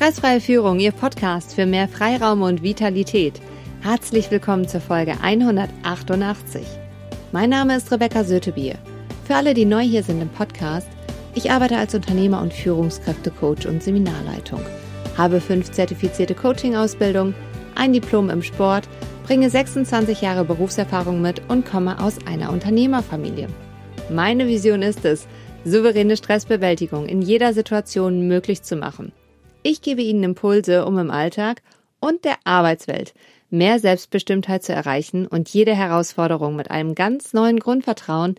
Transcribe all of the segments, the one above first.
Stressfreie Führung, Ihr Podcast für mehr Freiraum und Vitalität. Herzlich willkommen zur Folge 188. Mein Name ist Rebecca Sötebier. Für alle, die neu hier sind im Podcast, ich arbeite als Unternehmer und Führungskräftecoach und Seminarleitung, habe fünf zertifizierte Coaching-Ausbildungen, ein Diplom im Sport, bringe 26 Jahre Berufserfahrung mit und komme aus einer Unternehmerfamilie. Meine Vision ist es, souveräne Stressbewältigung in jeder Situation möglich zu machen. Ich gebe Ihnen Impulse, um im Alltag und der Arbeitswelt mehr Selbstbestimmtheit zu erreichen und jede Herausforderung mit einem ganz neuen Grundvertrauen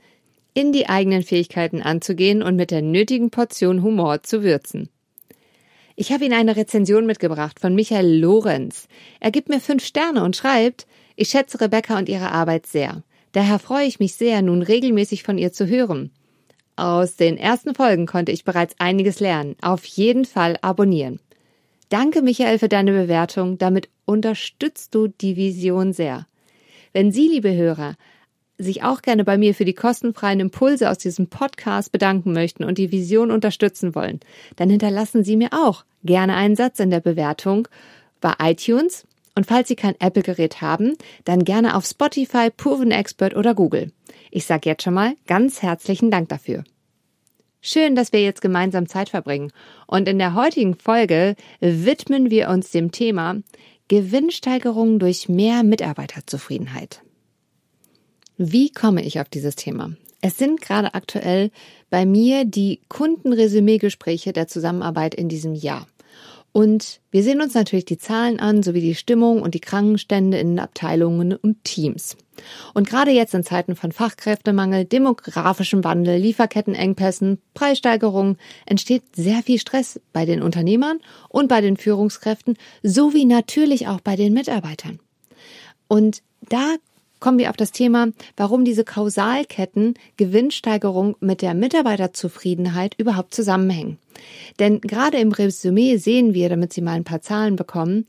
in die eigenen Fähigkeiten anzugehen und mit der nötigen Portion Humor zu würzen. Ich habe Ihnen eine Rezension mitgebracht von Michael Lorenz. Er gibt mir fünf Sterne und schreibt, ich schätze Rebecca und ihre Arbeit sehr. Daher freue ich mich sehr, nun regelmäßig von ihr zu hören. Aus den ersten Folgen konnte ich bereits einiges lernen. Auf jeden Fall abonnieren. Danke, Michael, für deine Bewertung. Damit unterstützt du die Vision sehr. Wenn Sie, liebe Hörer, sich auch gerne bei mir für die kostenfreien Impulse aus diesem Podcast bedanken möchten und die Vision unterstützen wollen, dann hinterlassen Sie mir auch gerne einen Satz in der Bewertung bei iTunes und falls Sie kein Apple-Gerät haben, dann gerne auf Spotify, Proven Expert oder Google. Ich sage jetzt schon mal ganz herzlichen Dank dafür. Schön, dass wir jetzt gemeinsam Zeit verbringen. Und in der heutigen Folge widmen wir uns dem Thema Gewinnsteigerung durch mehr Mitarbeiterzufriedenheit. Wie komme ich auf dieses Thema? Es sind gerade aktuell bei mir die Kundenresümee-Gespräche der Zusammenarbeit in diesem Jahr. Und wir sehen uns natürlich die Zahlen an, sowie die Stimmung und die Krankenstände in Abteilungen und Teams. Und gerade jetzt in Zeiten von Fachkräftemangel, demografischem Wandel, Lieferkettenengpässen, Preissteigerungen entsteht sehr viel Stress bei den Unternehmern und bei den Führungskräften, sowie natürlich auch bei den Mitarbeitern. Und da kommen wir auf das Thema, warum diese Kausalketten Gewinnsteigerung mit der Mitarbeiterzufriedenheit überhaupt zusammenhängen. Denn gerade im Resümee sehen wir, damit Sie mal ein paar Zahlen bekommen,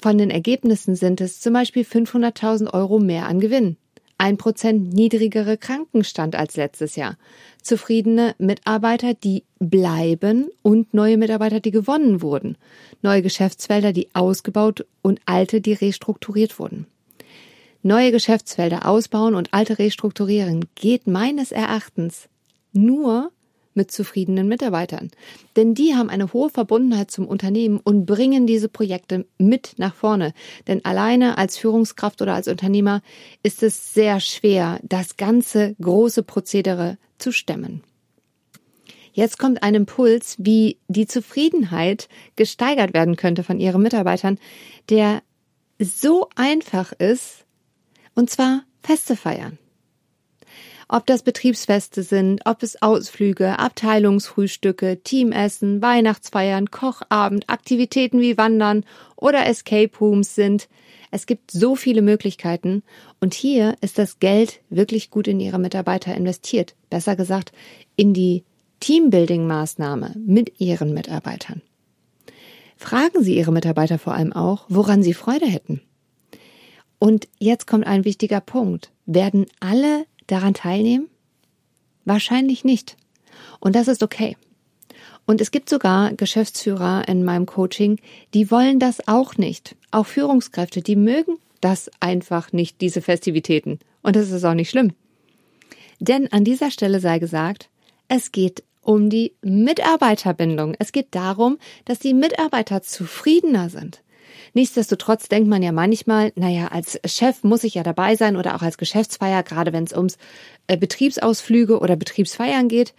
von den Ergebnissen sind es zum Beispiel 500.000 Euro mehr an Gewinn, ein Prozent niedrigere Krankenstand als letztes Jahr, zufriedene Mitarbeiter, die bleiben und neue Mitarbeiter, die gewonnen wurden, neue Geschäftsfelder, die ausgebaut und alte, die restrukturiert wurden. Neue Geschäftsfelder ausbauen und alte restrukturieren geht meines Erachtens nur mit zufriedenen Mitarbeitern. Denn die haben eine hohe Verbundenheit zum Unternehmen und bringen diese Projekte mit nach vorne. Denn alleine als Führungskraft oder als Unternehmer ist es sehr schwer, das ganze große Prozedere zu stemmen. Jetzt kommt ein Impuls, wie die Zufriedenheit gesteigert werden könnte von ihren Mitarbeitern, der so einfach ist, und zwar Feste feiern. Ob das Betriebsfeste sind, ob es Ausflüge, Abteilungsfrühstücke, Teamessen, Weihnachtsfeiern, Kochabend, Aktivitäten wie Wandern oder Escape Rooms sind. Es gibt so viele Möglichkeiten und hier ist das Geld wirklich gut in ihre Mitarbeiter investiert. Besser gesagt, in die Teambuilding-Maßnahme mit ihren Mitarbeitern. Fragen Sie Ihre Mitarbeiter vor allem auch, woran Sie Freude hätten. Und jetzt kommt ein wichtiger Punkt. Werden alle daran teilnehmen? Wahrscheinlich nicht. Und das ist okay. Und es gibt sogar Geschäftsführer in meinem Coaching, die wollen das auch nicht. Auch Führungskräfte, die mögen das einfach nicht, diese Festivitäten. Und das ist auch nicht schlimm. Denn an dieser Stelle sei gesagt, es geht um die Mitarbeiterbindung. Es geht darum, dass die Mitarbeiter zufriedener sind. Nichtsdestotrotz denkt man ja manchmal, naja, als Chef muss ich ja dabei sein oder auch als Geschäftsfeier, gerade wenn es ums äh, Betriebsausflüge oder Betriebsfeiern geht.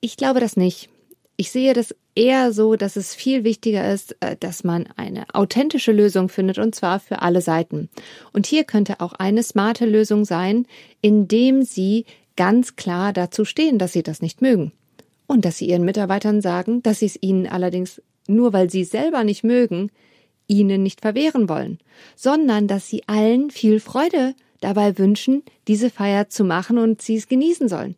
Ich glaube das nicht. Ich sehe das eher so, dass es viel wichtiger ist, äh, dass man eine authentische Lösung findet und zwar für alle Seiten. Und hier könnte auch eine smarte Lösung sein, indem Sie ganz klar dazu stehen, dass Sie das nicht mögen. Und dass Sie Ihren Mitarbeitern sagen, dass Sie es ihnen allerdings nur weil Sie selber nicht mögen, ihnen nicht verwehren wollen, sondern dass sie allen viel Freude dabei wünschen, diese Feier zu machen und sie es genießen sollen.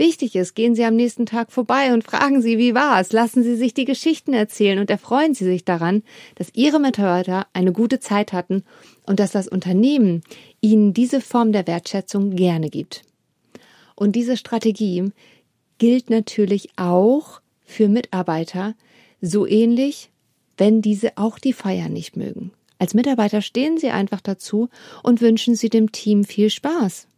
Wichtig ist, gehen Sie am nächsten Tag vorbei und fragen Sie, wie war es? Lassen Sie sich die Geschichten erzählen und erfreuen Sie sich daran, dass Ihre Mitarbeiter eine gute Zeit hatten und dass das Unternehmen Ihnen diese Form der Wertschätzung gerne gibt. Und diese Strategie gilt natürlich auch für Mitarbeiter, So ähnlich, wenn diese auch die Feier nicht mögen. Als Mitarbeiter stehen sie einfach dazu und wünschen sie dem Team viel Spaß.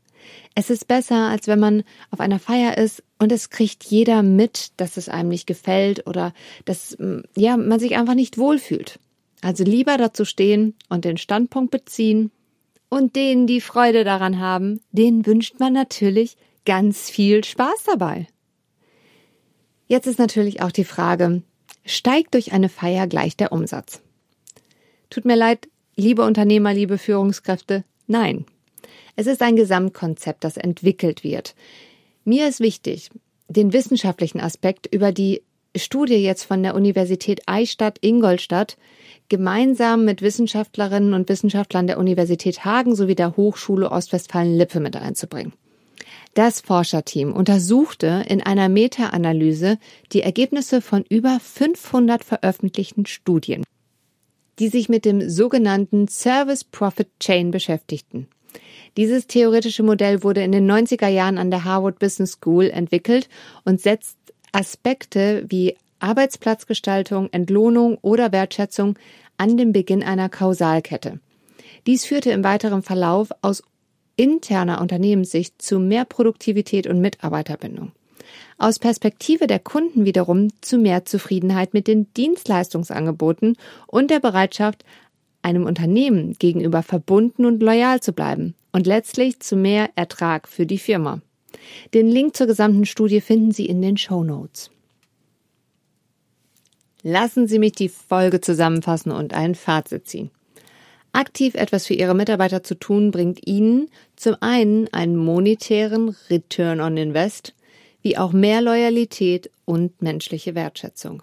Es ist besser, als wenn man auf einer Feier ist und es kriegt jeder mit, dass es einem nicht gefällt oder dass mm, ja, man sich einfach nicht wohlfühlt. Also lieber dazu stehen und den Standpunkt beziehen und denen, die Freude daran haben, denen wünscht man natürlich ganz viel Spaß dabei. Jetzt ist natürlich auch die Frage, steigt durch eine Feier gleich der Umsatz? Tut mir leid, liebe Unternehmer, liebe Führungskräfte, nein. Es ist ein Gesamtkonzept, das entwickelt wird. Mir ist wichtig, den wissenschaftlichen Aspekt über die Studie jetzt von der Universität Eichstatt Ingolstadt gemeinsam mit Wissenschaftlerinnen und Wissenschaftlern der Universität Hagen sowie der Hochschule Ostwestfalen-Lippe mit einzubringen. Das Forscherteam untersuchte in einer Meta-Analyse die Ergebnisse von über 500 veröffentlichten Studien, die sich mit dem sogenannten Service Profit Chain beschäftigten. Dieses theoretische Modell wurde in den 90er Jahren an der Harvard Business School entwickelt und setzt Aspekte wie Arbeitsplatzgestaltung, Entlohnung oder Wertschätzung an den Beginn einer Kausalkette. Dies führte im weiteren Verlauf aus interner Unternehmenssicht zu mehr Produktivität und Mitarbeiterbindung. Aus Perspektive der Kunden wiederum zu mehr Zufriedenheit mit den Dienstleistungsangeboten und der Bereitschaft, einem Unternehmen gegenüber verbunden und loyal zu bleiben und letztlich zu mehr Ertrag für die Firma. Den Link zur gesamten Studie finden Sie in den Show Notes. Lassen Sie mich die Folge zusammenfassen und ein Fazit ziehen. Aktiv etwas für Ihre Mitarbeiter zu tun, bringt Ihnen zum einen einen monetären Return on Invest, wie auch mehr Loyalität und menschliche Wertschätzung.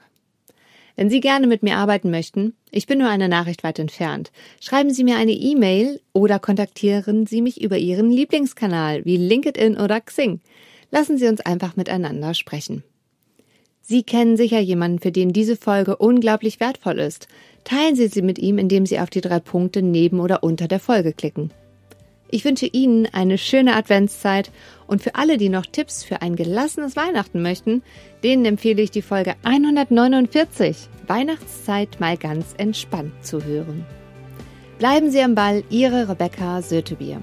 Wenn Sie gerne mit mir arbeiten möchten, ich bin nur eine Nachricht weit entfernt, schreiben Sie mir eine E-Mail oder kontaktieren Sie mich über Ihren Lieblingskanal wie LinkedIn oder Xing. Lassen Sie uns einfach miteinander sprechen. Sie kennen sicher jemanden, für den diese Folge unglaublich wertvoll ist. Teilen Sie sie mit ihm, indem Sie auf die drei Punkte neben oder unter der Folge klicken. Ich wünsche Ihnen eine schöne Adventszeit und für alle, die noch Tipps für ein gelassenes Weihnachten möchten, denen empfehle ich die Folge 149 Weihnachtszeit mal ganz entspannt zu hören. Bleiben Sie am Ball, Ihre Rebecca Sötebier.